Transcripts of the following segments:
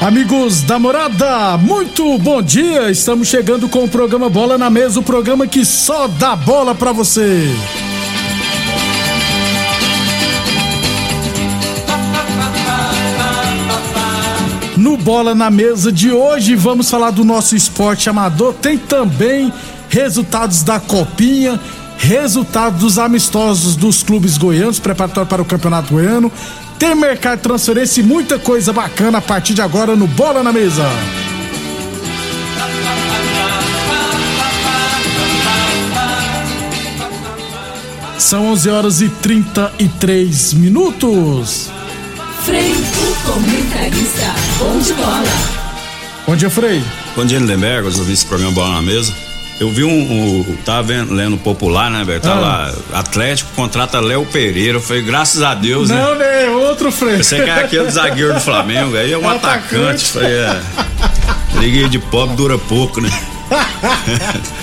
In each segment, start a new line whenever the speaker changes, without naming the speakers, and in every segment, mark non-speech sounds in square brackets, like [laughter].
Amigos da morada, muito bom dia! Estamos chegando com o programa Bola na Mesa o programa que só dá bola pra você. No Bola na Mesa de hoje, vamos falar do nosso esporte amador. Tem também resultados da Copinha, resultados dos amistosos dos clubes goianos, preparatório para o Campeonato Goiano. Tem mercado transferência e muita coisa bacana a partir de agora no Bola na Mesa. São 11 horas e 33 minutos.
Frei, o comentarista. Bom de bola.
Bom dia, Frei.
Bom dia, Lindenberg, eu vi esse programa Bola na Mesa. Eu vi um, um tava vendo, lendo popular, né, velho? Tá
Ah.
lá, Atlético contrata Léo Pereira. Eu falei, graças a Deus, né?
Não, né? Outro Frei.
Você que é aquele zagueiro do Flamengo, aí é um [laughs]
Atacante.
atacante. Falei, é. Liguei de pobre dura pouco, né? [laughs]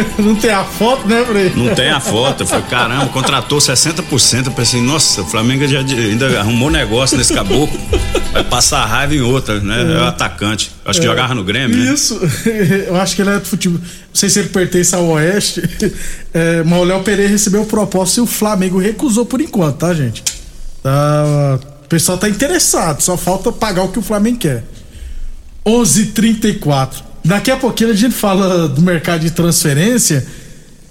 [laughs]
Não tem a foto, né, Frei?
Não tem a foto. Eu falei, caramba, contratou 60%. Eu pensei, nossa, o Flamengo já ainda arrumou negócio nesse caboclo. Vai passar raiva em outra, né? É o atacante. Acho que jogava no Grêmio, né?
Isso, [laughs] eu acho que ele é do futebol. Não sei se ele pertence ao Oeste. [laughs] É, mas o Léo Pereira recebeu proposta e o Flamengo recusou por enquanto, tá, gente? Tá, o pessoal tá interessado, só falta pagar o que o Flamengo quer. 11:34. Daqui a pouquinho a gente fala do mercado de transferência.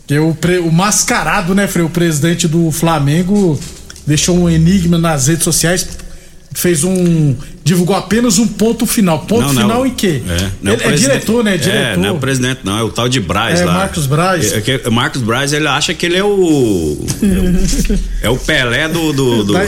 Que o, pre- o mascarado, né, Frei? O presidente do Flamengo deixou um enigma nas redes sociais. Fez um. divulgou apenas um ponto final. Ponto final em quê?
É, não
Ele
o
é diretor, né? É diretor.
É, não é o presidente, não, é o tal de Braz
É,
lá.
Marcos Braz.
É, que- Marcos Braz, ele acha que ele é o. é o Pelé do, do- do-
Da-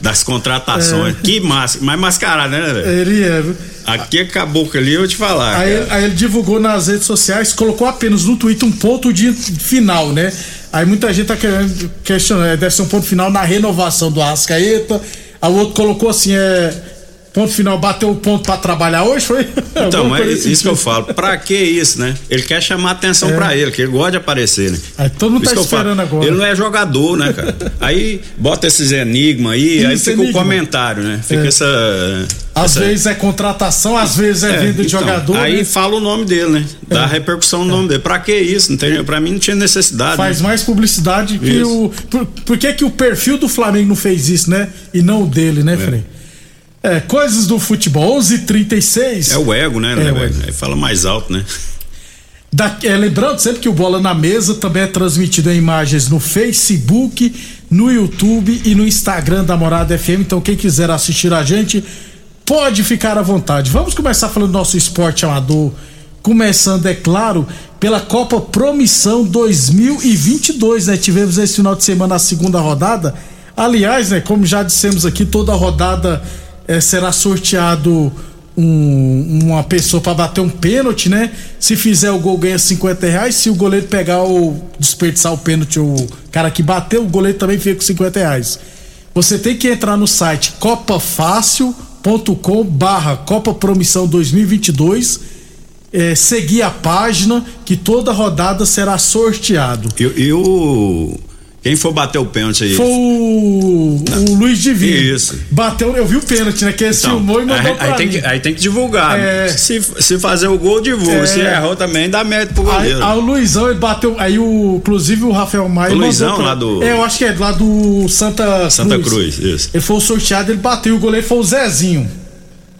das contratações. Que massa, mais mascarado, né, velho?
Ele é. viu?
Aqui é caboclo ali, eu vou te falar.
Aí,
cara.
aí ele divulgou nas redes sociais, colocou apenas no Twitter um ponto de final, né? Aí muita gente tá querendo questionar, é, deve ser um ponto final na renovação do Arrascaeta. Aí o outro colocou assim, é. Ponto final, bateu o ponto pra trabalhar hoje, foi? [laughs]
Então, mas
assim.
isso que eu falo. Pra que isso, né? Ele quer chamar atenção
É.
pra ele, que ele gosta de aparecer, né?
Aí todo mundo
Isso
tá
falo.
esperando agora.
Ele não é jogador, né, cara? Aí bota esses enigmas aí, aí fica o
enigma.
comentário, né? Fica
É.
essa.
Às
essa-
vezes é contratação, às vezes é,
É,
venda de
então,
jogador.
Aí
né?
fala o nome dele, né? Dá
É.
repercussão no nome dele. Pra que isso? Não tem, pra mim não tinha necessidade.
Faz
né?
mais publicidade que
Isso.
o. Por, por que, que o perfil do Flamengo não fez isso, né? E não o dele, né, Frei? É, coisas do futebol, 11:36
É o ego, né?
É,
né,
ego.
Aí fala mais alto, né?
Da- é, lembrando sempre que o Bola na Mesa também é transmitido em imagens no Facebook, no YouTube e no Instagram da Morada FM. Então, quem quiser assistir a gente, pode ficar à vontade. Vamos começar falando do nosso esporte amador. Começando, é claro, pela Copa Promissão 2022, né? Tivemos esse final de semana a segunda rodada. Aliás, né, como já dissemos aqui, toda rodada eh, será sorteado um- uma pessoa para bater um pênalti, né? Se fizer o gol, ganha 50 reais. Se o goleiro pegar ou desperdiçar o pênalti, o cara que bateu, o goleiro também fica com 50 reais. Você tem que entrar no site copafácil.com barra Copa Promissão 2022 é, seguir a página que toda rodada será sorteado.
Eu, eu, Quem for bater o pênalti aí?
Foi o, o Luiz Divino.
Isso.
Bateu, eu vi o pênalti, né? Que ele
Então,
filmou e mandou
aí,
pra
aí tem
mim.
que, aí tem que divulgar.
É.
Se, se fazer o gol, divulga.
É.
Se errou também, dá mérito pro
Aí,
goleiro.
aí o Luizão, ele bateu. Aí o. Inclusive o Rafael Maia.
O Luizão,
mandou
lá do-
É, eu acho que é lá do Santa
Santa Cruz, isso.
Ele foi sorteado, ele bateu. O goleiro foi o Zezinho.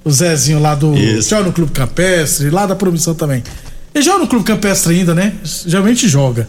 O Zezinho lá do.
Isso.
Joga no Clube Campestre, lá da Promissão também. Ele joga no Clube Campestre ainda, né? Geralmente joga.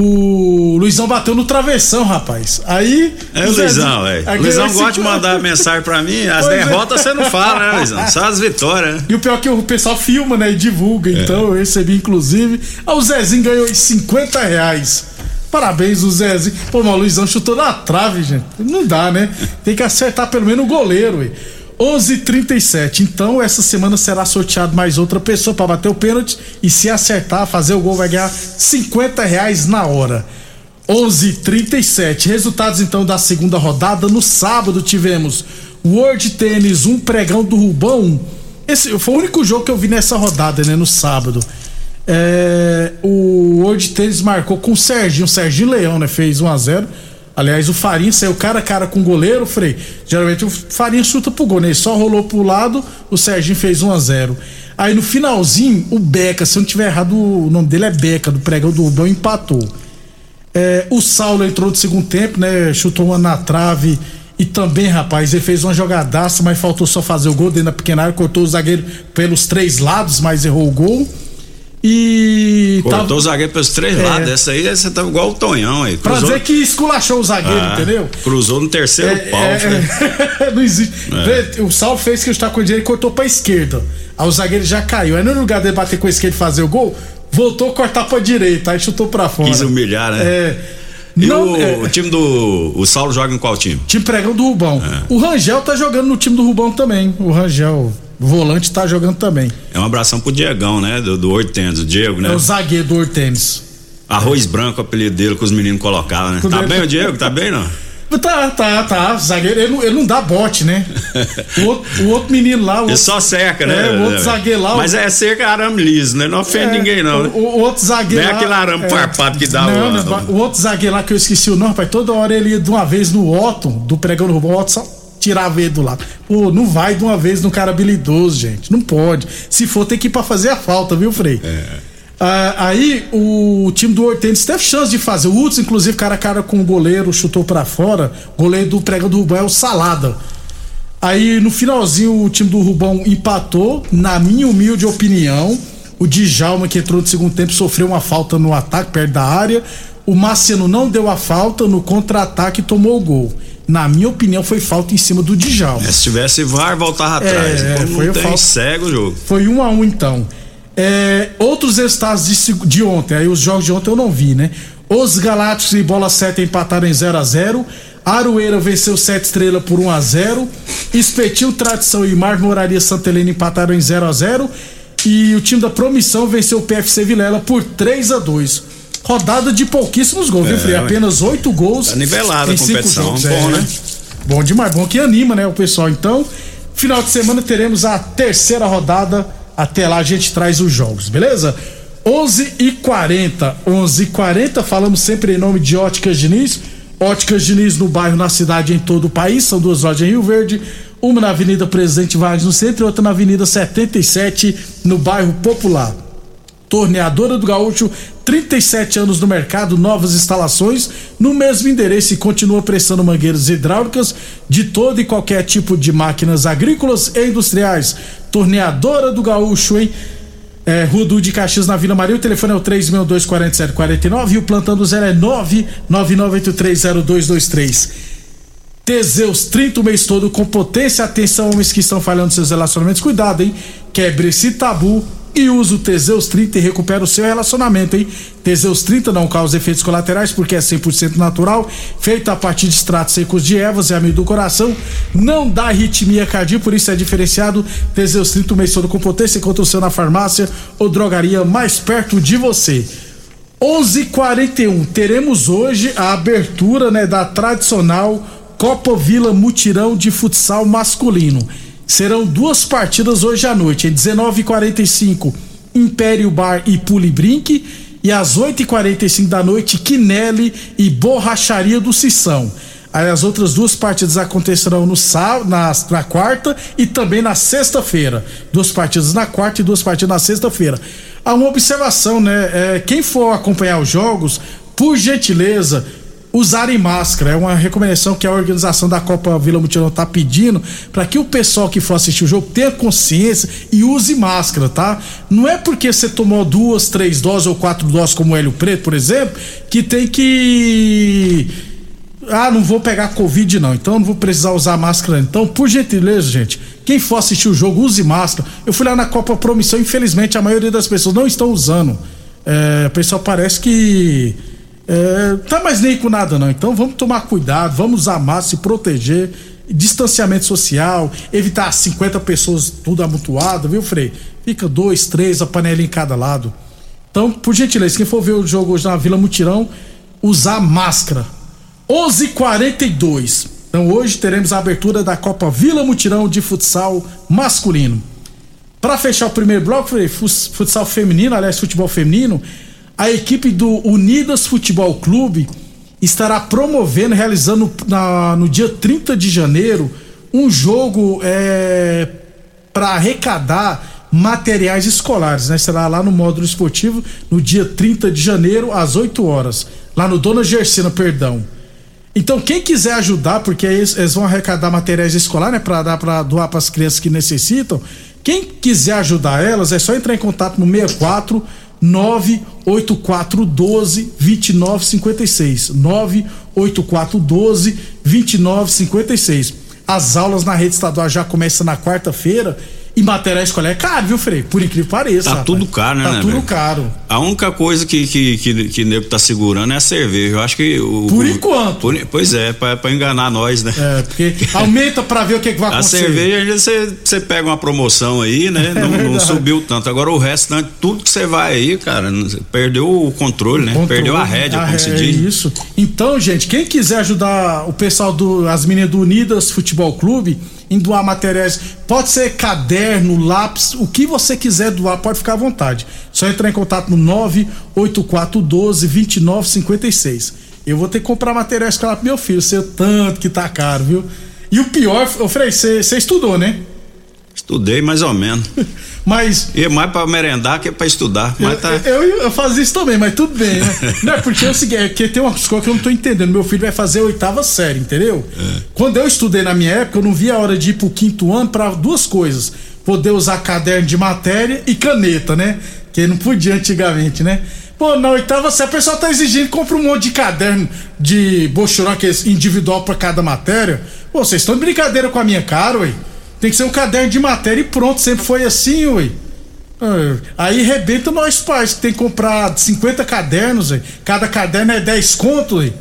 O Luizão bateu no travessão, rapaz. Aí.
É o Luizão, velho.
Aí
O Luizão gosta de mandar mensagem pra mim. As
Pois é.
derrotas você não fala, né, Luizão? Só as vitórias, né?
E o pior é que o pessoal filma, né? E divulga.
É.
Então eu recebi, inclusive. Ah, o Zezinho ganhou aí 50 reais. Parabéns, o Zezinho. Pô, mas o Luizão chutou na trave, gente. Não dá, né? Tem que acertar pelo menos o goleiro, ué. 11:37. Então, essa semana será sorteado mais outra pessoa para bater o pênalti. E se acertar, fazer o gol, vai ganhar 50 reais na hora. 11:37. Resultados então da segunda rodada. No sábado tivemos World Tênis, um pregão do Rubão. Esse foi o único jogo que eu vi nessa rodada, né? No sábado. É, o World Tênis marcou com o Serginho, o Serginho Leão, né? Fez 1 a 0 Aliás, o Farinha saiu cara a cara com o goleiro, Frei. Geralmente o Farinha chuta pro gol, né? Ele só rolou pro lado, o Serginho fez 1 a 0 Aí no finalzinho, o Beca, se eu não tiver errado, o nome dele é Beca, do pregão do Rubão, empatou. É, o Saulo entrou no segundo tempo, né? Chutou uma na trave. E também, rapaz, ele fez uma jogadaça, mas faltou só fazer o gol dentro da pequena área, cortou o zagueiro pelos três lados, mas errou o gol. E.
Cortou
tava-
o zagueiro pelos três
É.
lados. Essa aí você tava igual o Tonhão aí.
Pra dizer que esculachou o zagueiro,
Ah,
entendeu?
Cruzou no terceiro pau.
É, é, [laughs] não existe. Vê, O Saulo fez que está com o direito e cortou pra esquerda. Aí o zagueiro já caiu. Aí no lugar dele bater com a esquerda e fazer o gol, voltou a cortar pra direita. Aí chutou pra fora.
Quis humilhar, né?
É.
E
Não,
o,
é,
o time do. O Saulo joga em qual time?
time pregão do Rubão.
É.
O Rangel tá jogando no time do Rubão também. O Rangel, volante, tá jogando também.
É um abração pro Diegão, né? Do, do 800, o Diego, né?
É o zagueiro do Hortênis.
Arroz branco, o apelido dele que os meninos colocaram, né?
Tudo
Tá
bem.
bem o Diego? Tá bem, não? [laughs]
Tá, tá, tá. Zagueiro, ele não, ele não dá bote, né? O outro, o outro menino lá. O
Ele
outro,
só cerca, né?
É, o outro zagueiro lá,
Mas
o-
é cerca arame liso, né? Não ofende
É,
ninguém, não. né?
O, o outro zagueiro.
Não é aquele arame farpado que dá
não,
o-
não, o outro zagueiro lá que eu esqueci o nome, rapaz, toda hora ele ia de uma vez no Otto, do pregão no Rubão, só tirava ele do lado. Pô, não vai de uma vez no cara habilidoso, gente. Não pode. Se for, tem que ir pra fazer a falta, viu, Frei?
É.
Ah, aí o time do Hortênis teve chance de fazer. O Hudson, inclusive, cara a cara com o goleiro, chutou pra fora. O goleiro do pregão do Rubão é o Salada. Aí no finalzinho o time do Rubão empatou, na minha humilde opinião. O Djalma, que entrou no segundo tempo, sofreu uma falta no ataque perto da área. O Marciano não deu a falta no contra-ataque e tomou o gol. Na minha opinião, foi falta em cima do Djalma.
É, se tivesse VAR, voltava atrás.
É,
Como
foi
não tem
falta.
cego o jogo.
Foi um a um então. É, outros resultados de, de ontem, aí os jogos de ontem eu não vi, né? Os Galácticos e Bola 7 empataram em 0 a 0 Aroeira venceu 7 estrelas por 1 a 0 Espetil Tradição e Marmoraria Santa Helena empataram em 0 a 0 E o time da Promissão venceu o PFC Vilela por 3 a 2 Rodada de pouquíssimos gols, viu, Frei?
ué.
Apenas 8 gols.
Tá nivelada a
cinco
competição.
jogos.
Bom,
É.
né?
Bom demais, bom que anima, né, o pessoal. Então, final de semana teremos a terceira rodada. Até lá a gente traz os jogos, beleza? 11 e 40 11 e 40 falamos sempre em nome de Óticas Diniz. Óticas Diniz no bairro, na cidade, em todo o país. São duas lojas em Rio Verde. Uma na Avenida Presidente Vargas, no centro, e outra na Avenida 77, no bairro Popular. Torneadora do Gaúcho, 37 anos no mercado, novas instalações, no mesmo endereço e continua prestando mangueiras hidráulicas de todo e qualquer tipo de máquinas agrícolas e industriais. Torneadora do Gaúcho, hein? É, Rua de Caxias, na Vila Maria. O telefone é o 3624749 e o plantão do zero é 999830223. Teseus 30 o mês todo com potência. Atenção, homens que estão falhando seus relacionamentos. Cuidado, hein? Quebre esse tabu e use o Teseus 30 e recupera o seu relacionamento, hein? Teseus 30 não causa efeitos colaterais porque é 100% natural, feito a partir de extratos secos de ervas e amido do coração, não dá arritmia cardíaca, por isso é diferenciado. Teseus 30 o mês todo com potência, encontra o seu na farmácia ou drogaria mais perto de você. 11:41 teremos hoje a abertura, né, da tradicional Copa Vila Mutirão de futsal masculino. Serão duas partidas hoje à noite, em 19:45 Império Bar e Pulibrink e às 8h45 da noite, Quinelli e Borracharia do Sissão. Aí as outras duas partidas acontecerão no sábado, na, na quarta e também na sexta-feira. Duas partidas na quarta e duas partidas na sexta-feira. Há uma observação, né? É, quem for acompanhar os jogos, por gentileza, usarem máscara. É uma recomendação que a organização da Copa Vila Mutirão está pedindo para que o pessoal que for assistir o jogo tenha consciência e use máscara, tá? Não é porque você tomou duas, três doses ou quatro doses, como o Hélio Preto, por exemplo, que tem que ah, não vou pegar Covid, não. Então não vou precisar usar máscara. Então, por gentileza, gente, quem for assistir o jogo, use máscara. Eu fui lá na Copa Promissão, infelizmente a maioria das pessoas não estão usando. É, o pessoal parece que. É, tá mais nem com nada, não. Então vamos tomar cuidado, vamos máscara, se proteger. Distanciamento social, evitar 50 pessoas tudo amontoado, viu, Frei? Fica dois, três, a panela em cada lado. Então, por gentileza, quem for ver o jogo hoje na Vila Mutirão, usar máscara 11:42. Então hoje teremos a abertura da Copa Vila Mutirão de futsal masculino. Para fechar o primeiro bloco, futsal feminino, aliás, futebol feminino, a equipe do Unidas Futebol Clube estará promovendo, realizando na, no dia 30 de janeiro, um jogo é, para arrecadar materiais escolares, né? Será lá no módulo esportivo no dia 30 de janeiro, às 8 horas. Lá no Dona Gersina, perdão. Então, quem quiser ajudar, porque eles, eles vão arrecadar materiais escolares, né, para dar para doar para as crianças que necessitam. Quem quiser ajudar elas, é só entrar em contato no 64 98412 2956. 98412 2956. As aulas na rede estadual já começam na quarta-feira e material escolar é caro, viu, Frei? Por incrível que pareça.
Tá rapaz. tudo caro, né?
Tá
né,
tudo
velho?
caro.
A única coisa que, que, que, que nego tá segurando é a cerveja. Eu acho que. O,
Por
o,
enquanto.
Por, pois é, pra, pra enganar nós, né?
É, porque [laughs] aumenta pra ver o que, que vai
A
acontecer.
cerveja, você, você pega uma promoção aí, né? Não, não
verdade.
subiu tanto. Agora o restante, tudo que você vai aí, cara, perdeu o controle, né?
Controle,
Perdeu a rédea,
a
como se
ré-
diz.
Isso. Então, gente, quem quiser ajudar o pessoal do as meninas do Unidas Futebol Clube em doar materiais, pode ser caderno, lápis, o que você quiser doar, pode ficar à vontade. Só entrar em contato no 98412 2956. Eu vou ter que comprar material escolar pro meu filho, sei o tanto que tá caro, viu? E o pior, ô Frei, você estudou, né?
Estudei mais ou menos. [laughs]
Mas
E mais pra merendar que pra estudar.
Eu,
Mas tá.
eu, eu fazia isso também, mas tudo bem, né? [laughs] Não é porque é o seguinte, é que tem umas coisas que eu não tô entendendo. Meu filho vai fazer a oitava série, entendeu?
É.
Quando eu estudei na minha época, eu não via a hora de ir pro quinto ano pra duas coisas. Poder usar caderno de matéria e caneta, né? Que não podia antigamente, né? Pô, na oitava série, a pessoa tá exigindo, compra um monte de caderno de bochurão, que é individual pra cada matéria. Pô, vocês estão de brincadeira com a minha cara, ué. Tem que ser um caderno de matéria e pronto, sempre foi assim, ué. Ah, Aí rebenta nós pais, que tem que comprar 50 cadernos, véi. cada caderno é 10 conto, véi.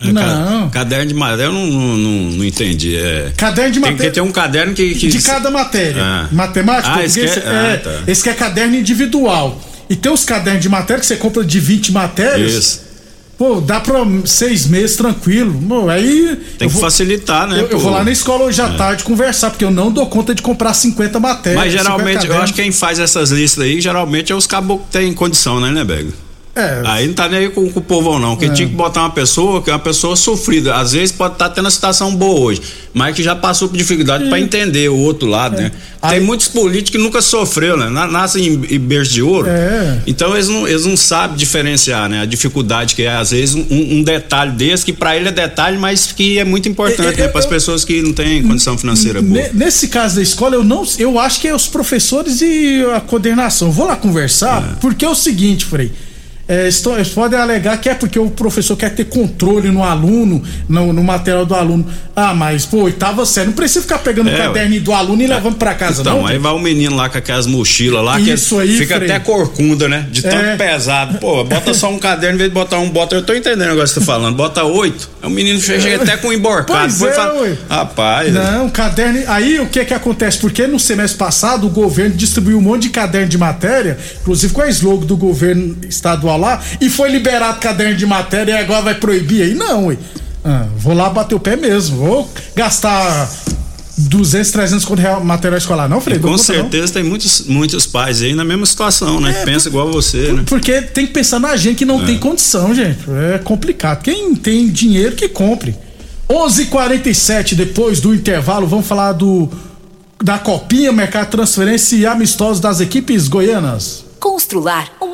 É,
Não.
ca- Caderno de matéria, eu não, não, não, entendi. É,
Caderno de
tem
matéria.
que ter um caderno que. que
De cada matéria.
Ah.
Matemática,
Ah, esse é-
é,
ah, tá.
esse que é caderno individual. E tem os cadernos de matéria que você compra de 20 matérias.
Isso.
Pô, dá pra seis meses tranquilo. Pô, aí.
Tem que
vou,
facilitar, né?
eu, eu?
É.
vou lá na escola hoje à tarde conversar, porque eu não dou conta de comprar 50 matérias.
Mas
50
geralmente, eu acho que quem faz essas listas aí, geralmente é os caboclos que têm condição, né, né, Bego?
É.
Aí não tá nem aí com, com o povão, não. Que tinha que botar uma pessoa que é uma pessoa sofrida. Às vezes pode estar tendo uma situação boa hoje, mas que já passou por dificuldade pra entender o outro lado, né? Tem
Aí-
muitos políticos que nunca sofreu, né? Na- Nascem em, em berço de ouro.
É.
Então eles não, eles não sabem diferenciar, né? A dificuldade que é, às vezes, um, um detalhe desse, que pra ele é detalhe, mas que é muito importante,
Eu-
né? Para as
eu-
pessoas que não têm condição financeira boa.
Ne- Nesse caso da escola, eu não, eu acho que é os professores e a coordenação. Vou lá conversar, porque é o seguinte, Frei. É, estão- eles podem alegar que é porque o professor quer ter controle no aluno, no, no material do aluno. Ah, mas, pô, oitava série, não precisa ficar pegando
É,
o caderno do aluno e levando pra casa,
Então,
não.
aí vai o menino lá com aquelas mochilas lá,
Isso
que
aí,
fica
Frei.
até corcunda, né? De tanto
É.
pesado. Pô, bota só um caderno, em vez de botar um, bota. Eu tô entendendo o negócio que você tá falando. Bota oito. O menino chega até com um emborcado.
Pois
Depois
é,
fala,
ué.
Rapaz.
Não, caderno. Aí o que que acontece? Porque no semestre passado o governo distribuiu um monte de caderno de matéria, inclusive com a slogan do governo estadual lá, e foi liberado caderno de matéria e agora vai proibir aí? Não, ué. Ah, vou lá bater o pé mesmo. Vou gastar 200, 300 conto real material escolar, não, Frei?
Com
conta, não.
certeza tem muitos, muitos pais aí na mesma situação, né? que pensa igual a você, né?
Porque tem que pensar na gente que não tem condição, gente. É complicado. Quem tem dinheiro que compre. 11:47 depois do intervalo, vamos falar do da copinha, mercado de transferência e amistosos das equipes goianas.
Constrular um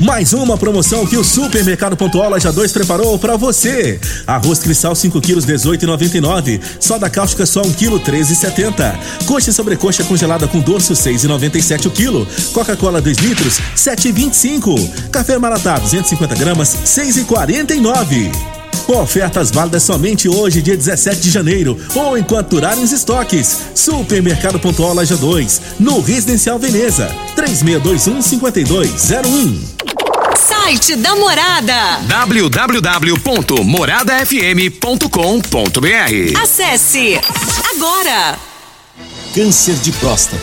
Mais uma promoção que o Supermercado Pontual Loja 2 preparou para você. Arroz cristal 5 quilos 18,99. Soda cáustica só 1 quilo 13,70. Coxa e sobrecoxa congelada com dorso 6,97 o quilo. Coca-Cola 2 litros 7,25. Café Maratá 250 gramas 6,49. Ofertas válidas somente hoje, dia 17 de janeiro, ou enquanto durarem os estoques. Supermercado Pontual Loja 2, no Residencial Veneza, 3621-5201.
Site da Morada.
www.moradafm.com.br
Acesse agora.
Câncer de próstata,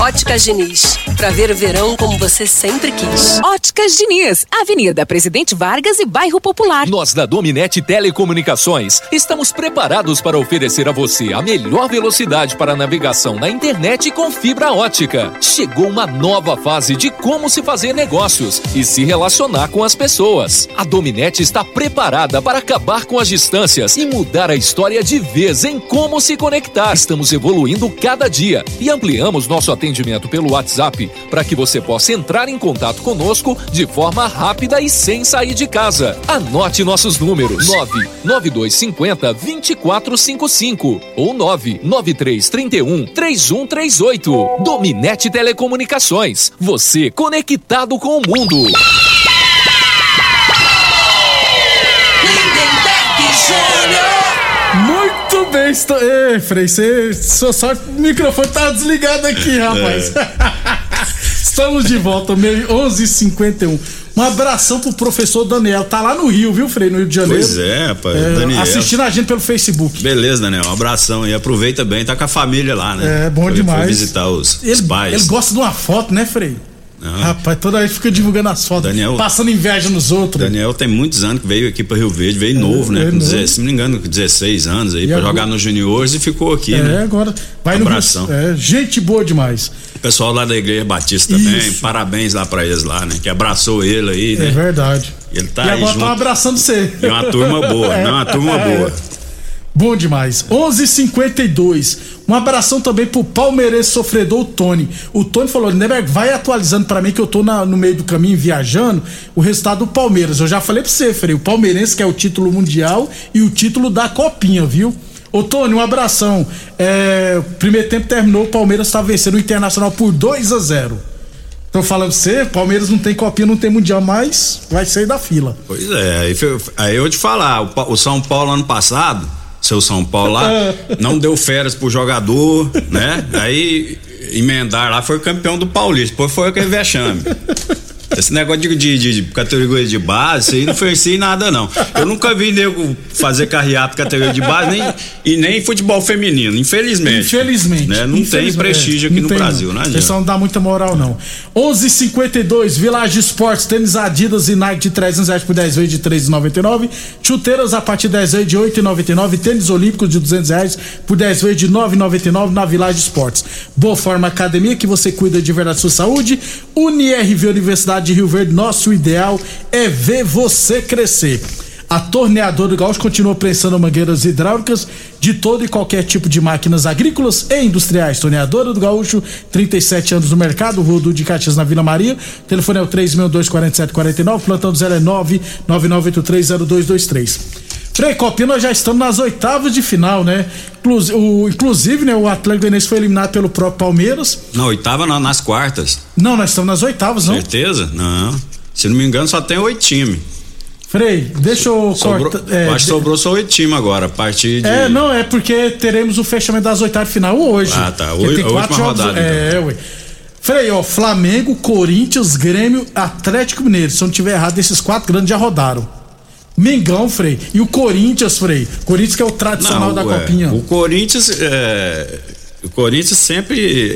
Óticas Diniz, pra ver o verão como você sempre quis.
Óticas Diniz, Avenida Presidente Vargas e Bairro Popular.
Nós da Dominete Telecomunicações estamos preparados para oferecer a você a melhor velocidade para navegação na internet com fibra ótica. Chegou uma nova fase de como se fazer negócios e se relacionar com as pessoas. A Dominete está preparada para acabar com as distâncias e mudar a história de vez em como se conectar. Estamos evoluindo cada dia e ampliamos nosso atendimento pelo WhatsApp para que você possa entrar em contato conosco de forma rápida e sem sair de casa. Anote nossos números: 99250 2455 ou 99331 3138. Dominete Telecomunicações. Você conectado com o mundo.
Bem, estou. Ei, Frei, você. Só, só o microfone tá desligado aqui, rapaz. [laughs] Estamos de volta, meio 11h51. Um abração pro professor Daniel. Tá lá no Rio, viu, Frei? No Rio de Janeiro.
Pois é, rapaz.
É,
Daniel.
Assistindo a gente pelo Facebook.
Beleza, Daniel. Um abração e aproveita bem, tá com a família lá, né?
É, bom
Foi-
demais.
Foi visitar os, os
Ele,
pais.
ele gosta de uma foto, né, Frei?
Não.
Rapaz, toda vez fica divulgando as fotos,
Daniel-
passando inveja nos outros.
Daniel tem muitos anos que veio aqui para Rio Verde, veio novo, né? Com
novo.
16, se não me engano, com 16 anos aí, para jogar nos juniores e ficou aqui,
é,
né?
agora vai
Abração.
no é, gente boa demais.
O pessoal lá da Igreja Batista também,
Isso.
parabéns lá para eles lá, né? Que abraçou ele aí,
É
né?
verdade.
Ele tá
e
aí
agora
junto.
estão abraçando você.
É uma turma boa, [laughs]
É.
não é uma turma
É.
boa.
Bom demais. 11:52. Um abração também pro palmeirense sofredor o Tony. O Tony falou: Neberg, vai atualizando pra mim que eu tô na- no meio do caminho viajando o resultado do Palmeiras. Eu já falei pra você, Frei. O Palmeirense que é o título mundial e o título da Copinha, viu? Ô Tony, um abração. É, primeiro tempo terminou, o Palmeiras tá vencendo o Internacional por 2 a 0 Tô falando pra você, Palmeiras não tem copinha, não tem mundial, mas vai sair da fila.
Pois é, aí, foi- aí eu te falar, o, o São Paulo ano passado, seu São Paulo lá, não deu férias pro jogador, né? Aí emendar lá foi campeão do Paulista, depois foi aquele vexame. Esse negócio de, de, de categoria de base, isso aí não assim nada, não. Eu nunca vi nego fazer carreata categoria de base nem, e nem futebol feminino, infelizmente.
Infelizmente.
Né? Não tem
Infelizmente,
prestígio
é,
aqui no
tem,
Brasil,
não.
né,
O pessoal não dá muita moral, não. 11:52 Village Esportes, tênis Adidas e Nike de 300 reais por 10 vezes de 3,99. Chuteiras a partir de 10 vezes de 8,99. Tênis Olímpicos de 200 reais por 10 vezes de 9,99 na Village Esportes. Boa Forma Academia, que você cuida de verdade da sua saúde. UniRV Universidade de Rio Verde, nosso ideal é ver você crescer. A torneadora do Gaúcho continua prensando mangueiras hidráulicas de todo e qualquer tipo de máquinas agrícolas e industriais. Torneadora do Gaúcho, 37 anos no mercado, Rodo de Caxias na Vila Maria. Telefone é o 3624749, plantão do 0 é 999830223. Frei Copinha, nós já estamos nas oitavas de final, né? Inclusive, o, inclusive né, o Atlético Goianiense foi eliminado pelo próprio Palmeiras.
Na oitava, não, nas quartas.
Não, nós estamos nas oitavas, não?
Certeza? Não. Se não me engano, só tem oito times.
Frei, deixa eu
Sobrou,
cortar. é,
acho que sobrou só oito times agora, a partir de.
É, não, é porque teremos o fechamento das oitavas de final hoje.
Ah, tá. Oi-
tem
a
quatro jogos.
rodada,
É, ué. Frei, ó, Flamengo, Corinthians, Grêmio, Atlético Mineiro. Se eu não tiver errado, esses quatro grandes já rodaram. Mengão, Frei. E o Corinthians, Frei. Corinthians que é o tradicional da
ué,
Copinha.
O Corinthians. é, o Corinthians sempre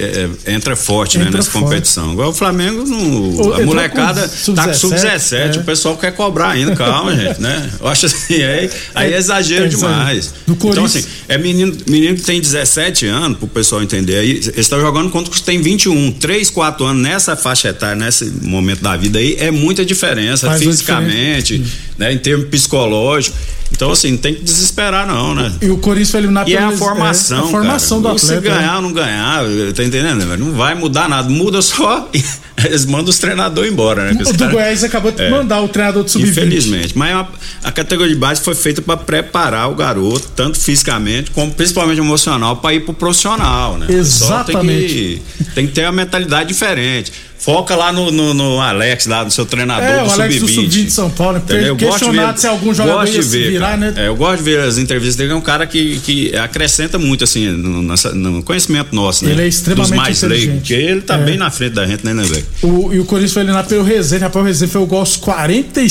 é, entra forte né,
Entra
nessa
forte.
competição. Agora o Flamengo, não,
O-
a molecada tá com
sub-17,
sub-17.
é.
O pessoal quer cobrar ainda, calma, [laughs] gente, né? Eu acho assim, é, aí é exagero
É exagero.
demais.
Do
Então, assim, é menino, menino que tem 17 anos, pro pessoal entender. Aí eles estão jogando contra os que tem 21, 3, 4 anos nessa faixa etária, nesse momento da vida aí, é muita diferença
Faz
fisicamente, né? Em termos psicológicos. Então, assim, não tem que desesperar, não, né?
E o Corinthians foi eliminado
E é a formação,
é, a formação
cara.
do
Se
atleta. né?
ganhar ou não ganhar, tá entendendo? velho? Não vai mudar nada. Muda só. [laughs] Eles mandam os treinadores embora, né?
O do Goiás acabou de
É.
mandar o treinador do sub-20.
Infelizmente. Mas é uma- a categoria de base foi feita para preparar o garoto, tanto fisicamente como principalmente emocional, para ir pro profissional, né? Pessoal Tem
Exatamente.
que, tem que ter uma mentalidade diferente. Foca lá no, no- no Alex, lá no seu treinador
É,
do
o Alex do
Sub-20.
Sub-20 de São Paulo?
Entendeu? Eu gosto de
Questionado
ver-
se algum jogador ia
ver,
virar,
cara.
né?
É, eu gosto de ver as entrevistas dele, é um cara que, que acrescenta muito, assim, no, no conhecimento nosso, né?
Ele é extremamente
Dos mais
inteligente.
porque ele tá
É.
bem na frente da gente, né, né, velho?
O, e o Corinthians foi eliminado pelo Rezende. Rapaz, o Rezende foi o gol aos 40 e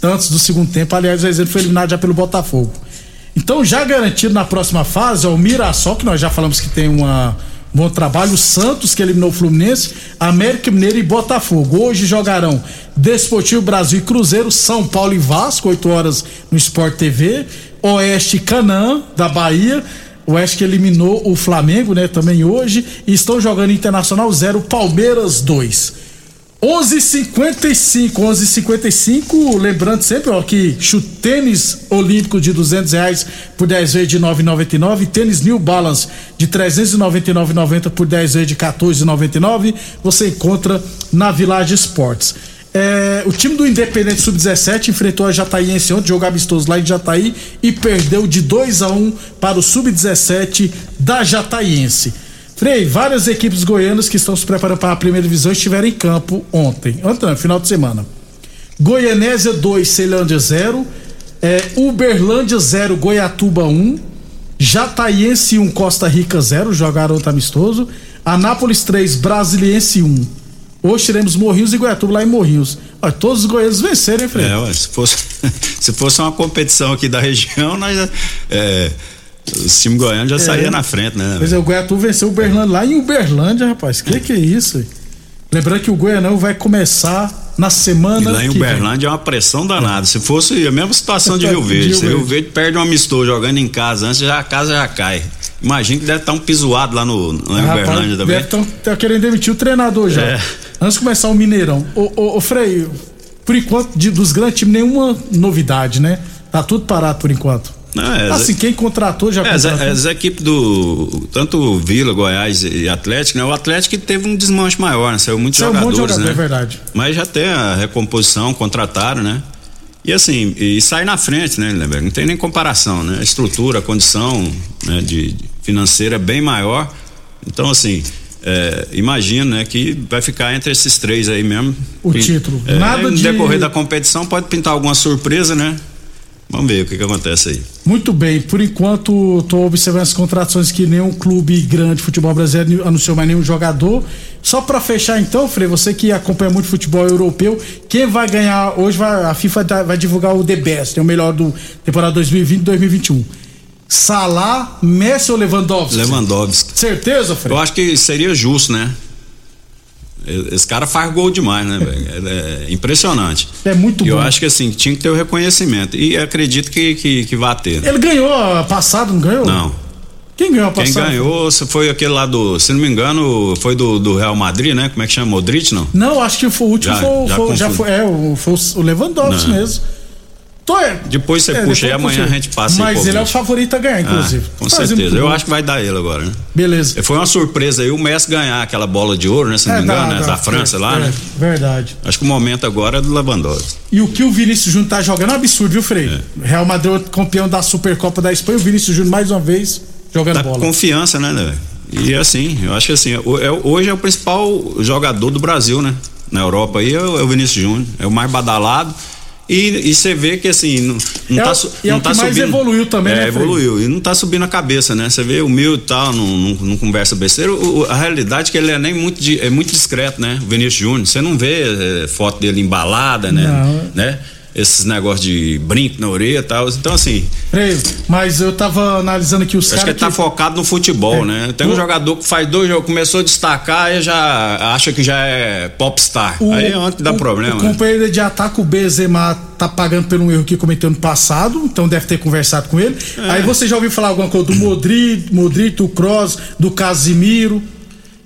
tantos do segundo tempo. Aliás, o Rezende foi eliminado já pelo Botafogo. Então, já garantido na próxima fase, ó, o Mirassol, que nós já falamos que tem uma, um bom trabalho, Santos, que eliminou o Fluminense, América Mineiro e Botafogo. Hoje jogarão Desportivo Brasil e Cruzeiro, São Paulo e Vasco, 8 horas no Sport TV, Oeste e Canaã, da Bahia. Oeste que eliminou o Flamengo, né, também hoje. E estão jogando Internacional 0, Palmeiras 2. 11:55, 11:55. Lembrando sempre, ó, que tênis olímpico de 200 reais por 10 vezes de 9,99, tênis New Balance de 399,90 por 10 vezes de 14,99. Você encontra na Village Esportes. É, o time do Independente Sub-17 enfrentou a Jataiense ontem, jogo amistoso lá em Jataí e perdeu de 2 a 1 para o Sub-17 da Jataiense. Frei, várias equipes goianas que estão se preparando para a primeira divisão estiveram em campo ontem, ontem, não, final de semana. Goianésia 2, Ceilândia 0, é, Uberlândia 0, Goiatuba 1, Jataiense 1, Costa Rica 0, jogaram outro amistoso, Anápolis 3, Brasiliense 1. Hoje teremos Morrinhos e Goiatuba lá em Morrinhos. Olha, todos os goianos venceram, hein, Frei?
É, ué, se fosse, [laughs] se fosse uma competição aqui da região, nós é, os times goianos já
É.
saíam na frente, né?
Pois é, o Goiatuba venceu o Uberlândia lá em Uberlândia, rapaz. Que que é isso? Lembrando que o Goianão vai começar na semana.
E lá em Uberlândia é uma pressão danada. Se fosse a mesma situação de Rio [laughs] Verde, se Rio Verde perde um amistoso jogando em casa, antes já a casa já cai. Imagina que deve estar um pisoado lá no, no.
Rapaz,
Uberlândia também.
Deve estar tá querendo demitir o treinador já.
É.
Antes de começar o Mineirão. Ô, ô, ô Frei, por enquanto, de, dos grandes times, nenhuma novidade, né? Tá tudo parado por enquanto.
Não, é,
assim, quem contratou já
é,
contratou.
As, as equipes do. Tanto Vila, Goiás e Atlético, né? O Atlético teve um desmanche maior, né? Saiu muitos
Saiu um monte de
jogadores,
jogador,
né?
é verdade.
Mas já tem a recomposição, contrataram, né? E assim, e sai na frente, né, Lemberg? Não tem nem comparação, né? A estrutura, a condição né, de, de financeira é bem maior. Então, assim, é, imagino, né, que vai ficar entre esses três aí mesmo.
O título.
É,
Nada
no
de.
decorrer da competição pode pintar alguma surpresa, né? Vamos ver o que, que acontece aí.
Muito bem, por enquanto estou observando as contratações que nenhum clube grande de futebol brasileiro anunciou mais nenhum jogador. Só para fechar então, Frei, você que acompanha muito futebol europeu, quem vai ganhar hoje vai, a FIFA vai divulgar o The Best, é o melhor do temporada 2020-2021. Salah, Messi ou Lewandowski?
Lewandowski.
Certeza, Frei?
Eu acho que seria justo, né? Esse cara faz gol demais, né, velho? É impressionante.
É muito
e
bom.
Eu acho que assim, tinha que ter o reconhecimento. E acredito que, que, que vai ter.
Ele ganhou a passado, não ganhou?
Não.
Quem ganhou a
Quem
passada?
ganhou foi aquele lá do, se não me engano, foi do, do Real Madrid, né? Como é que chama? Modric, não?
Não, acho que foi o último,
Já-
foi,
já
foi- já foi, é, o, foi o Lewandowski
Não.
mesmo. É,
Depois você
é,
puxa
depois
amanhã a gente passa
Mas ele é o favorito a ganhar, inclusive.
Ah, com certeza. Eu acho que vai dar ele agora, né?
Beleza.
Foi uma surpresa aí o Messi ganhar aquela bola de ouro, né? Se não me
É,
engano,
dá,
né?
dá,
Da França
é,
lá,
é,
né?
Verdade.
Acho que o momento agora é do Lewandowski.
E o que o Vinícius Júnior tá jogando é um absurdo, viu, Frei?
É.
Real Madrid campeão da Supercopa da Espanha, o Vinícius Júnior mais uma vez jogando
Tá
bola.
confiança, né, né? E assim, eu acho que assim, é- hoje é o principal jogador do Brasil, né? Na Europa aí é o, é o Vinícius Júnior, é o mais badalado. E, e você vê que assim, não, não
É
tá,
o- e é
não
o
tá
que mais
subindo.
evoluiu também,
é,
né,
evoluiu. E não tá subindo a cabeça, né? Você vê humilde e tal, não, não, não conversa besteira. O- o- a realidade é que ele é nem muito, é muito discreto, né? O Vinícius Júnior. Você não vê é, foto dele embalada, né?
Não.
né? Esses negócios de brinco na orelha e tal. Então, assim,
mas eu tava analisando aqui os
Acho que
caras
ele tá focado no futebol,
É.
né? Tem um
O-
jogador que faz dois jogos, começou a destacar e já acha que já é popstar. Aí é onde que dá
o-
problema.
O
né?
companheiro de ataque, o Benzema, tá pagando um erro que cometeu no passado, então deve ter conversado com ele.
É.
Aí você já ouviu falar alguma coisa do Modric, Modric, do Kroos, do Casimiro?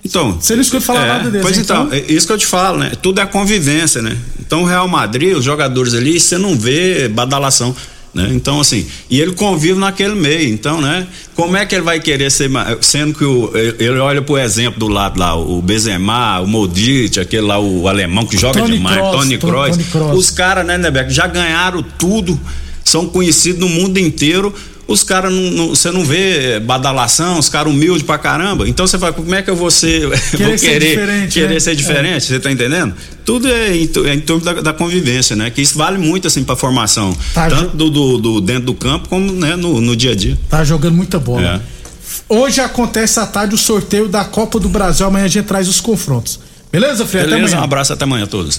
Então.
Você não escuta falar
é,
nada desse,
Pois então,
então?
é isso que eu te falo, né? Tudo é convivência, né? Então o Real Madrid, os jogadores ali, você não vê badalação. Né? Então, assim, e ele convive naquele meio, então, né? Como é que ele vai querer ser, sendo que o, ele olha pro exemplo do lado lá, o Benzema, o Modric, aquele lá, o alemão que joga
Toni
demais,
Kroos,
Tony Kroos. os caras, né, Nebeck, já ganharam tudo, são conhecidos no mundo inteiro. Os caras não, você não vê badalação, os caras humildes pra caramba. Então você fala, como é que eu vou ser, [laughs]
Querer
vou
ser
querer,
diferente,
querer
né?
ser diferente? Você tá entendendo? Tudo é em, é em torno da, da convivência, né? Que isso vale muito assim pra formação,
Tá,
tanto do, do- do dentro do campo como né, no, no dia a dia.
Tá jogando muita bola.
É.
Hoje acontece à tarde o sorteio da Copa do Brasil. Amanhã a gente traz os confrontos. Beleza? Até
Beleza, um
amanhã.
abraço até amanhã a todos.